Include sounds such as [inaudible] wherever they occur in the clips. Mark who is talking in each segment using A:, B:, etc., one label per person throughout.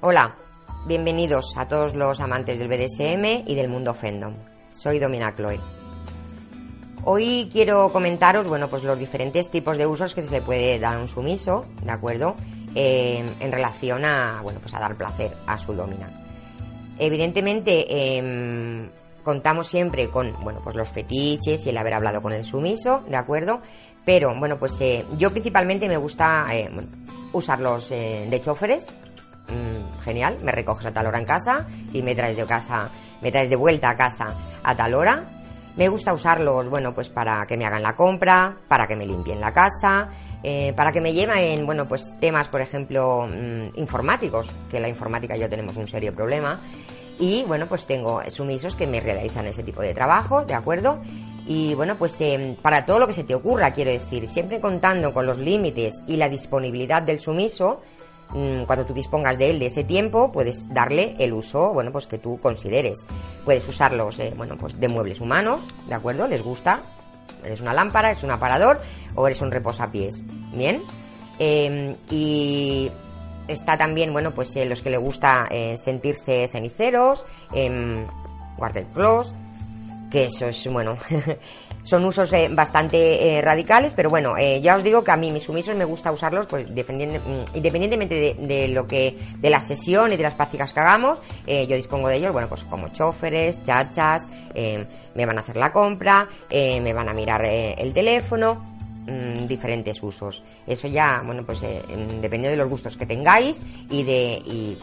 A: Hola, bienvenidos a todos los amantes del BDSM y del mundo fandom. Soy Domina Chloe. Hoy quiero comentaros, bueno, pues los diferentes tipos de usos que se le puede dar a un sumiso, ¿de acuerdo? Eh, en relación a, bueno, pues a dar placer a su domina. Evidentemente, em, contamos siempre con, bueno, pues los fetiches y el haber hablado con el sumiso, ¿de acuerdo? Pero, bueno, pues eh, yo principalmente me gusta eh, usarlos de choferes, genial, me recoges a tal hora en casa y me traes de casa, me traes de vuelta a casa a tal hora. Me gusta usarlos, bueno, pues para que me hagan la compra, para que me limpien la casa, eh, para que me lleven, bueno, pues temas, por ejemplo, mm, informáticos, que la informática y yo tenemos un serio problema. Y bueno, pues tengo sumisos que me realizan ese tipo de trabajo, ¿de acuerdo? Y bueno, pues em, para todo lo que se te ocurra, quiero decir, siempre contando con los límites y la disponibilidad del sumiso, cuando tú dispongas de él de ese tiempo, puedes darle el uso, bueno, pues que tú consideres. Puedes usarlos, eh, bueno, pues de muebles humanos, ¿de acuerdo? ¿Les gusta? ¿Eres una lámpara, eres un aparador o eres un reposapiés? Bien. Em, y está también, bueno, pues eh, los que le gusta eh, sentirse ceniceros, eh, close que eso es, bueno, [laughs] son usos eh, bastante eh, radicales, pero bueno, eh, ya os digo que a mí mis sumisos me gusta usarlos, pues mm, independientemente de, lo que, de la sesión y de las prácticas que hagamos, yo dispongo de ellos, bueno, pues como choferes, chachas, me van a hacer la compra, me van a mirar el teléfono, mm, diferentes usos. Eso ya, bueno, pues depende de los gustos que tengáis y de, y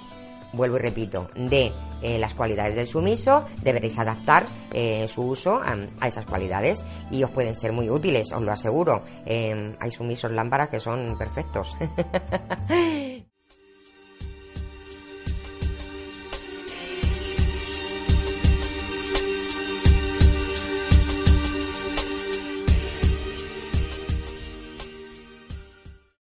A: vuelvo y repito, de eh, las cualidades del sumiso, deberéis adaptar eh, su uso a, esas cualidades y os pueden ser muy útiles, os lo aseguro. Em, hay sumisos lámparas que son perfectos. [laughs]